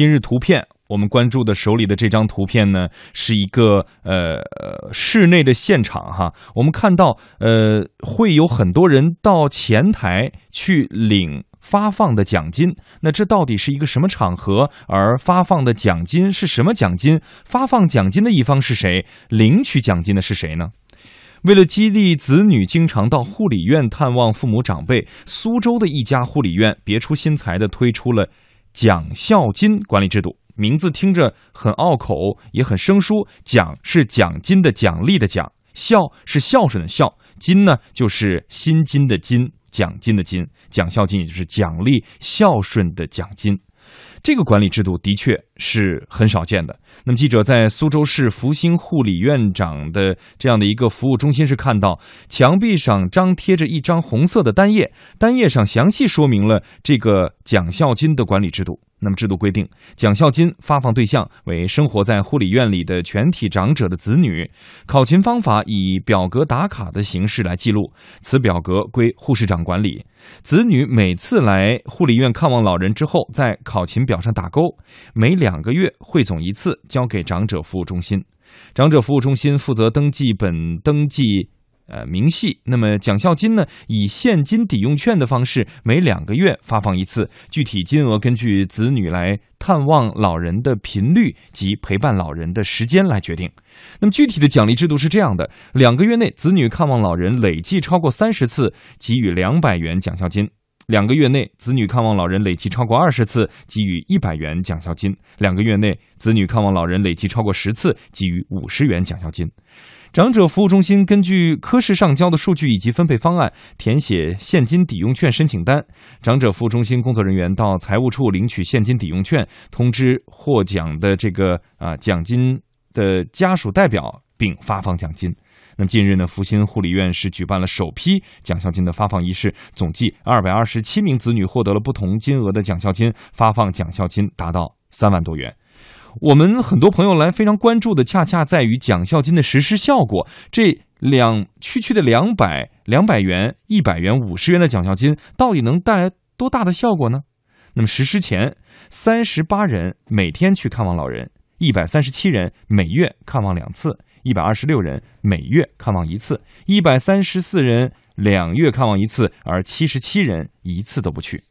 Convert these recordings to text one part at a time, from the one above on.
今日图片，我们关注的手里的这张图片呢，是一个呃室内的现场哈。我们看到呃会有很多人到前台去领发放的奖金。那这到底是一个什么场合？而发放的奖金是什么奖金？发放奖金的一方是谁？领取奖金的是谁呢？为了激励子女经常到护理院探望父母长辈，苏州的一家护理院别出心裁地推出了奖孝金管理制度。名字听着很拗口，也很生疏。奖是奖金的奖励的奖，孝是孝顺的孝，金呢就是薪金的金，奖金的金。奖孝金也就是奖励孝顺的奖金。这个管理制度的确是很少见的。那么，记者在苏州市福星护理院长的这样的一个服务中心是看到，墙壁上张贴着一张红色的单页，单页上详细说明了这个奖孝金的管理制度。那么，制度规定，奖孝金发放对象为生活在护理院里的全体长者的子女。考勤方法以表格打卡的形式来记录，此表格归护士长管理。子女每次来护理院看望老人之后，在考勤表上打勾，每两个月汇总一次，交给长者服务中心。长者服务中心负责登记本、登记。呃，明细。那么奖孝金呢？以现金抵用券的方式，每两个月发放一次，具体金额根据子女来探望老人的频率及陪伴老人的时间来决定。那么具体的奖励制度是这样的：两个月内子女看望老人累计超过三十次，给予两百元奖孝金；两个月内子女看望老人累计超过二十次，给予一百元奖孝金；两个月内子女看望老人累计超过十次，给予五十元奖孝金。长者服务中心根据科室上交的数据以及分配方案，填写现金抵用券申请单。长者服务中心工作人员到财务处领取现金抵用券，通知获奖的这个啊奖金的家属代表，并发放奖金。那么近日呢，福星护理院是举办了首批奖孝金的发放仪式，总计二百二十七名子女获得了不同金额的奖孝金，发放奖孝金达到三万多元。我们很多朋友来非常关注的，恰恰在于奖孝金的实施效果。这两区区的两百、两百元、一百元、五十元的奖孝金，到底能带来多大的效果呢？那么实施前，三十八人每天去看望老人，一百三十七人每月看望两次，一百二十六人每月看望一次，一百三十四人两月看望一次，而七十七人一次都不去。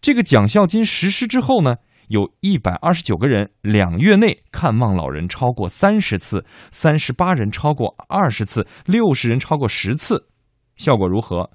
这个奖孝金实施之后呢？有一百二十九个人两月内看望老人超过三十次，三十八人超过二十次，六十人超过十次，效果如何？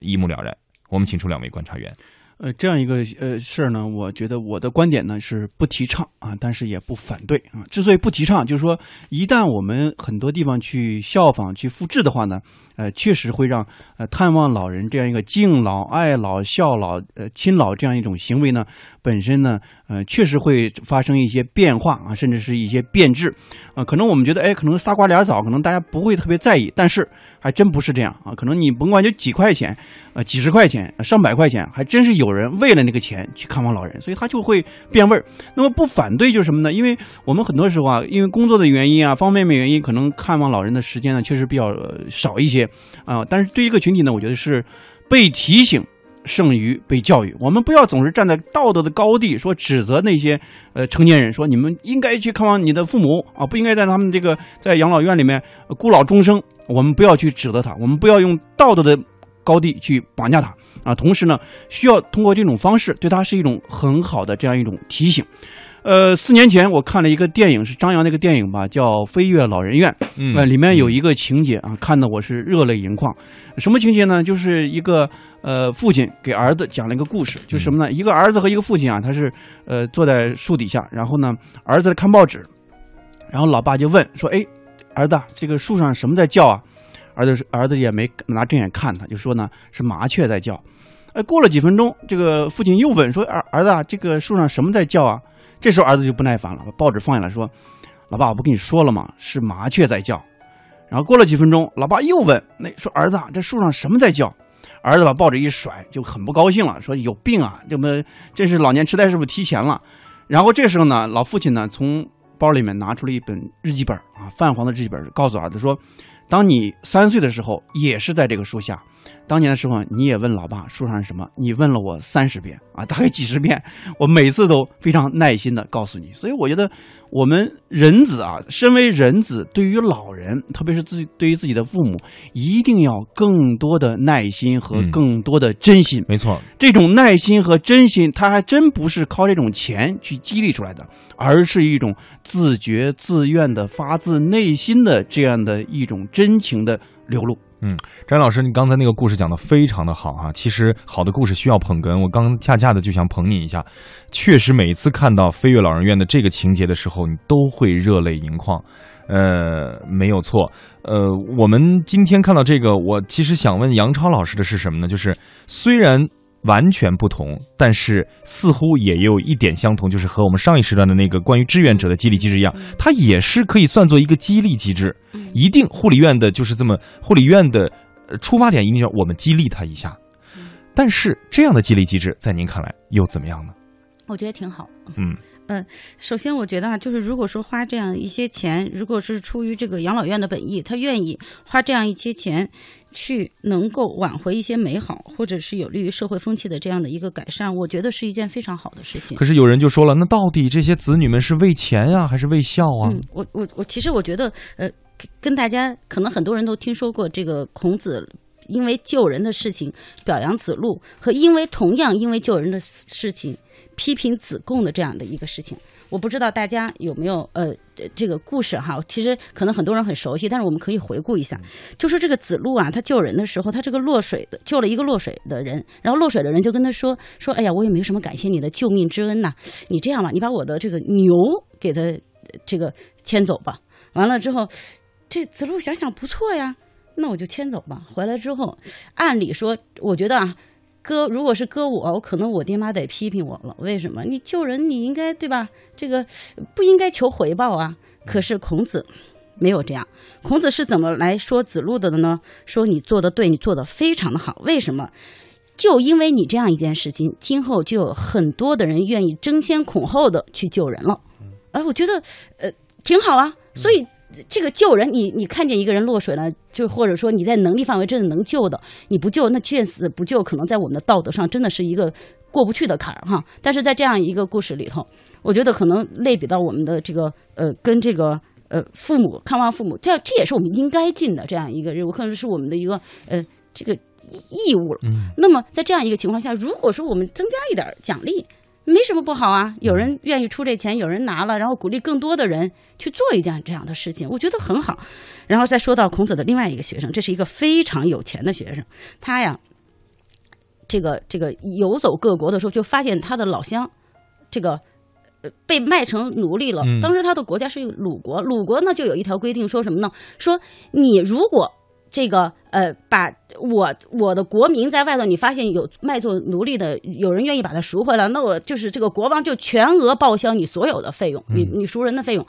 一目了然。我们请出两位观察员。呃，这样一个呃事儿呢，我觉得我的观点呢是不提倡啊，但是也不反对啊。之所以不提倡，就是说一旦我们很多地方去效仿、去复制的话呢。呃，确实会让呃探望老人这样一个敬老、爱老、孝老、呃亲老这样一种行为呢，本身呢，呃，确实会发生一些变化啊，甚至是一些变质啊。可能我们觉得，哎，可能仨瓜俩枣，可能大家不会特别在意，但是还真不是这样啊。可能你甭管就几块钱，呃，几十块钱、上百块钱，还真是有有人为了那个钱去看望老人，所以他就会变味儿。那么不反对就是什么呢？因为我们很多时候啊，因为工作的原因啊，方方面面原因，可能看望老人的时间呢，确实比较少一些。啊，但是对一个群体呢，我觉得是被提醒胜于被教育。我们不要总是站在道德的高地说指责那些呃成年人，说你们应该去看望你的父母啊，不应该在他们这个在养老院里面孤老终生。我们不要去指责他，我们不要用道德的高地去绑架他啊。同时呢，需要通过这种方式对他是一种很好的这样一种提醒。呃，四年前我看了一个电影，是张扬那个电影吧，叫《飞跃老人院》。嗯，里面有一个情节啊，看的我是热泪盈眶。什么情节呢？就是一个呃，父亲给儿子讲了一个故事，就是什么呢？一个儿子和一个父亲啊，他是呃坐在树底下，然后呢，儿子看报纸，然后老爸就问说：“哎，儿子，这个树上什么在叫啊？”儿子儿子也没拿正眼看他，就说呢是麻雀在叫。哎，过了几分钟，这个父亲又问说：“儿儿子，啊这个树上什么在叫啊？”这时候儿子就不耐烦了，把报纸放下来说：“老爸，我不跟你说了吗？是麻雀在叫。”然后过了几分钟，老爸又问：“那说儿子，啊这树上什么在叫？”儿子把报纸一甩，就很不高兴了，说：“有病啊！这么这是老年痴呆是不是提前了？”然后这时候呢，老父亲呢从包里面拿出了一本日记本啊，泛黄的日记本，告诉儿子说：“当你三岁的时候，也是在这个树下。当年的时候，你也问老爸书上是什么，你问了我三十遍啊，大概几十遍，我每次都非常耐心的告诉你。所以我觉得，我们人子啊，身为人子，对于老人，特别是自己对于自己的父母，一定要更多的耐心和更多的真心。没错，这种耐心和真心，他还真不是靠这种钱去激励出来的，而是一种自觉自愿的、发自内心的这样的一种真情的流露。嗯，张老师，你刚才那个故事讲的非常的好哈。其实好的故事需要捧哏，我刚恰恰的就想捧你一下。确实，每一次看到飞跃老人院的这个情节的时候，你都会热泪盈眶。呃，没有错。呃，我们今天看到这个，我其实想问杨超老师的是什么呢？就是虽然。完全不同，但是似乎也有一点相同，就是和我们上一时段的那个关于志愿者的激励机制一样，它也是可以算作一个激励机制。一定护理院的就是这么，护理院的出发点一定要我们激励他一下。但是这样的激励机制，在您看来又怎么样呢？我觉得挺好。嗯。嗯，首先我觉得啊，就是如果说花这样一些钱，如果是出于这个养老院的本意，他愿意花这样一些钱，去能够挽回一些美好，或者是有利于社会风气的这样的一个改善，我觉得是一件非常好的事情。可是有人就说了，那到底这些子女们是为钱呀，还是为孝啊？嗯，我我我，其实我觉得，呃，跟大家可能很多人都听说过这个孔子因为救人的事情表扬子路，和因为同样因为救人的事情。批评子贡的这样的一个事情，我不知道大家有没有呃这个故事哈，其实可能很多人很熟悉，但是我们可以回顾一下，就说这个子路啊，他救人的时候，他这个落水的救了一个落水的人，然后落水的人就跟他说说，哎呀，我也没什么感谢你的救命之恩呐，你这样吧，你把我的这个牛给他这个牵走吧。完了之后，这子路想想不错呀，那我就迁走吧。回来之后，按理说，我觉得啊。哥，如果是哥我，我可能我爹妈得批评我了。为什么？你救人，你应该对吧？这个不应该求回报啊。可是孔子没有这样。孔子是怎么来说子路的呢？说你做的对，你做的非常的好。为什么？就因为你这样一件事情，今后就有很多的人愿意争先恐后的去救人了。哎，我觉得呃挺好啊。所以。这个救人，你你看见一个人落水了，就或者说你在能力范围真的能救的，你不救，那见死不救，可能在我们的道德上真的是一个过不去的坎儿哈。但是在这样一个故事里头，我觉得可能类比到我们的这个呃，跟这个呃父母看望父母，这这也是我们应该尽的这样一个任务，可能是我们的一个呃这个义务了。那么在这样一个情况下，如果说我们增加一点奖励。没什么不好啊，有人愿意出这钱，有人拿了，然后鼓励更多的人去做一件这样的事情，我觉得很好。然后再说到孔子的另外一个学生，这是一个非常有钱的学生，他呀，这个这个游走各国的时候，就发现他的老乡，这个呃被卖成奴隶了。当时他的国家是鲁国，鲁国呢就有一条规定，说什么呢？说你如果这个呃把。我我的国民在外头，你发现有卖做奴隶的，有人愿意把他赎回来，那我就是这个国王就全额报销你所有的费用，你你赎人的费用。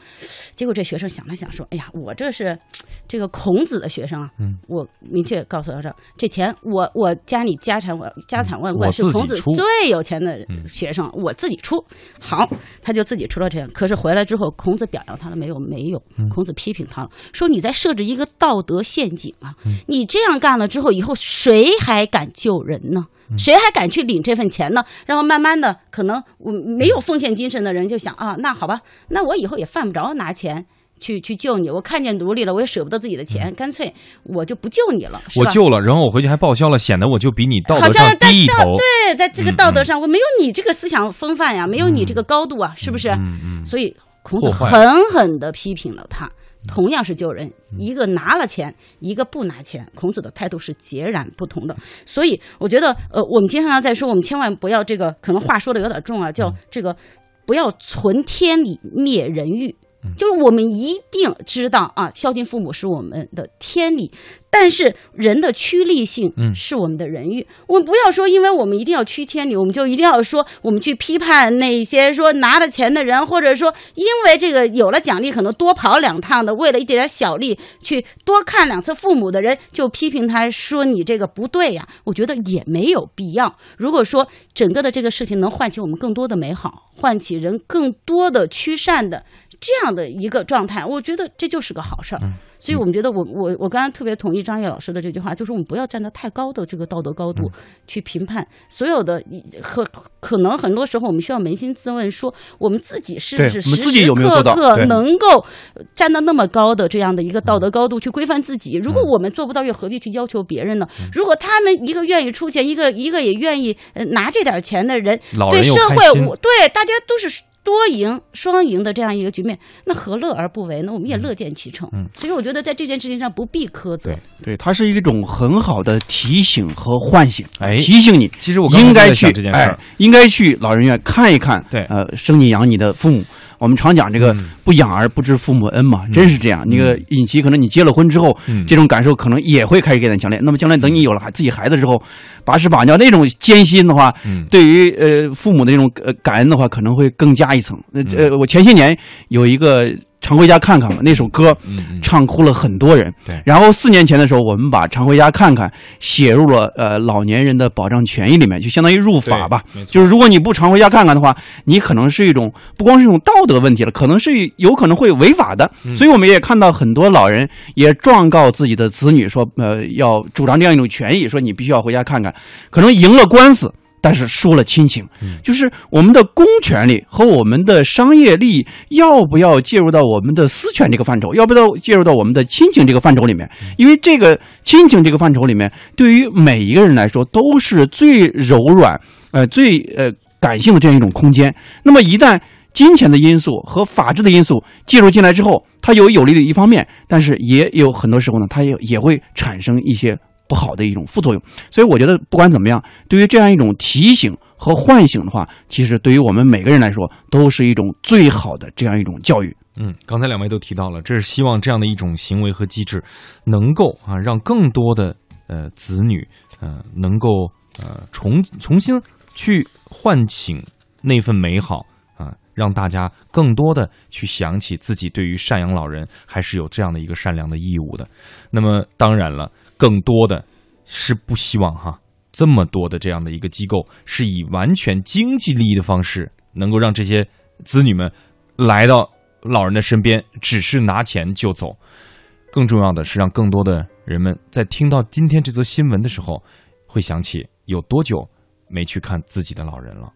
结果这学生想了想说：“哎呀，我这是这个孔子的学生啊，我明确告诉他说这钱我我家里家产我家产万贯是孔子最有钱的学生，我自己出。好，他就自己出了钱。可是回来之后，孔子表扬他了没有？没有。孔子批评他了，说你在设置一个道德陷阱啊！你这样干了之后。以后谁还敢救人呢？谁还敢去领这份钱呢？然后慢慢的，可能我没有奉献精神的人就想啊，那好吧，那我以后也犯不着拿钱去去救你。我看见奴隶了，我也舍不得自己的钱，干脆我就不救你了。我救了，然后我回去还报销了，显得我就比你道德上低一头。对，在这个道德上，我没有你这个思想风范呀，没有你这个高度啊，是不是？所以孔子狠狠的批评了他。同样是救人，一个拿了钱，一个不拿钱，孔子的态度是截然不同的。所以我觉得，呃，我们经常在说，我们千万不要这个，可能话说的有点重啊，叫这个不要存天理，灭人欲。就是我们一定知道啊，孝敬父母是我们的天理，但是人的趋利性是我们的人欲。我们不要说，因为我们一定要趋天理，我们就一定要说我们去批判那些说拿了钱的人，或者说因为这个有了奖励可能多跑两趟的，为了一点点小利去多看两次父母的人，就批评他说你这个不对呀。我觉得也没有必要。如果说整个的这个事情能唤起我们更多的美好，唤起人更多的趋善的这样。样的一个状态，我觉得这就是个好事儿。嗯所以我们觉得我，我我刚刚特别同意张烨老师的这句话，就是我们不要站在太高的这个道德高度去评判所有的，和可能很多时候我们需要扪心自问，说我们自己是不是时时刻刻能够站到那么高的这样的一个道德高度去规范自己？如果我们做不到，又何必去要求别人呢？如果他们一个愿意出钱，一个一个也愿意呃拿这点钱的人，对社会我对大家都是多赢双赢的这样一个局面，那何乐而不为呢？我们也乐见其成。嗯所以我觉得在这件事情上不必苛责对。对，它是一种很好的提醒和唤醒，哎提醒你其实我应该去哎，应该去老人院看一看，对呃，生你养你的父母。我们常讲这个嗯不养儿不知父母恩嘛，真是这样。那个尹奇，可能你结了婚之后，嗯这种感受可能也会开始变得强烈。那么将来等你有了孩自己孩子之后，把屎把尿那种艰辛的话，嗯对于呃父母的那种呃感恩的话，可能会更加一层。呃，我前些年有一个常回家看看嘛，那首歌唱哭了很多人。对然后四年前的时候，我们把常回家看看写入了呃老年人的保障权益里面，就相当于入法吧就是如果你不常回家看看的话，你可能是一种不光是一种道德问题了，可能是有可能会违法的。嗯所以我们也看到很多老人也状告自己的子女说，呃，要主张这样一种权益，说你必须要回家看看，可能赢了官司。但是输了亲情，就是我们的公权力和我们的商业利益要不要介入到我们的私权这个范畴，要不要介入到我们的亲情这个范畴里面？因为这个亲情这个范畴里面，对于每一个人来说都是最柔软、呃最呃感性的这样一种空间。那么一旦金钱的因素和法治的因素介入进来之后，它有有利的一方面，但是也有很多时候呢，它也也会产生一些不好的一种副作用。所以我觉得不管怎么样，对于这样一种提醒和唤醒的话，其实对于我们每个人来说，都是一种最好的这样一种教育。嗯，刚才两位都提到了，这是希望这样的一种行为和机制，能够啊让更多的呃子女呃能够呃重重新去唤醒那份美好，让大家更多的去想起自己对于赡养老人还是有这样的一个善良的义务的。那么当然了，更多的是不希望哈这么多的这样的一个机构是以完全经济利益的方式，能够让这些子女们来到老人的身边，只是拿钱就走。更重要的是，让更多的人们在听到今天这则新闻的时候，会想起有多久没去看自己的老人了。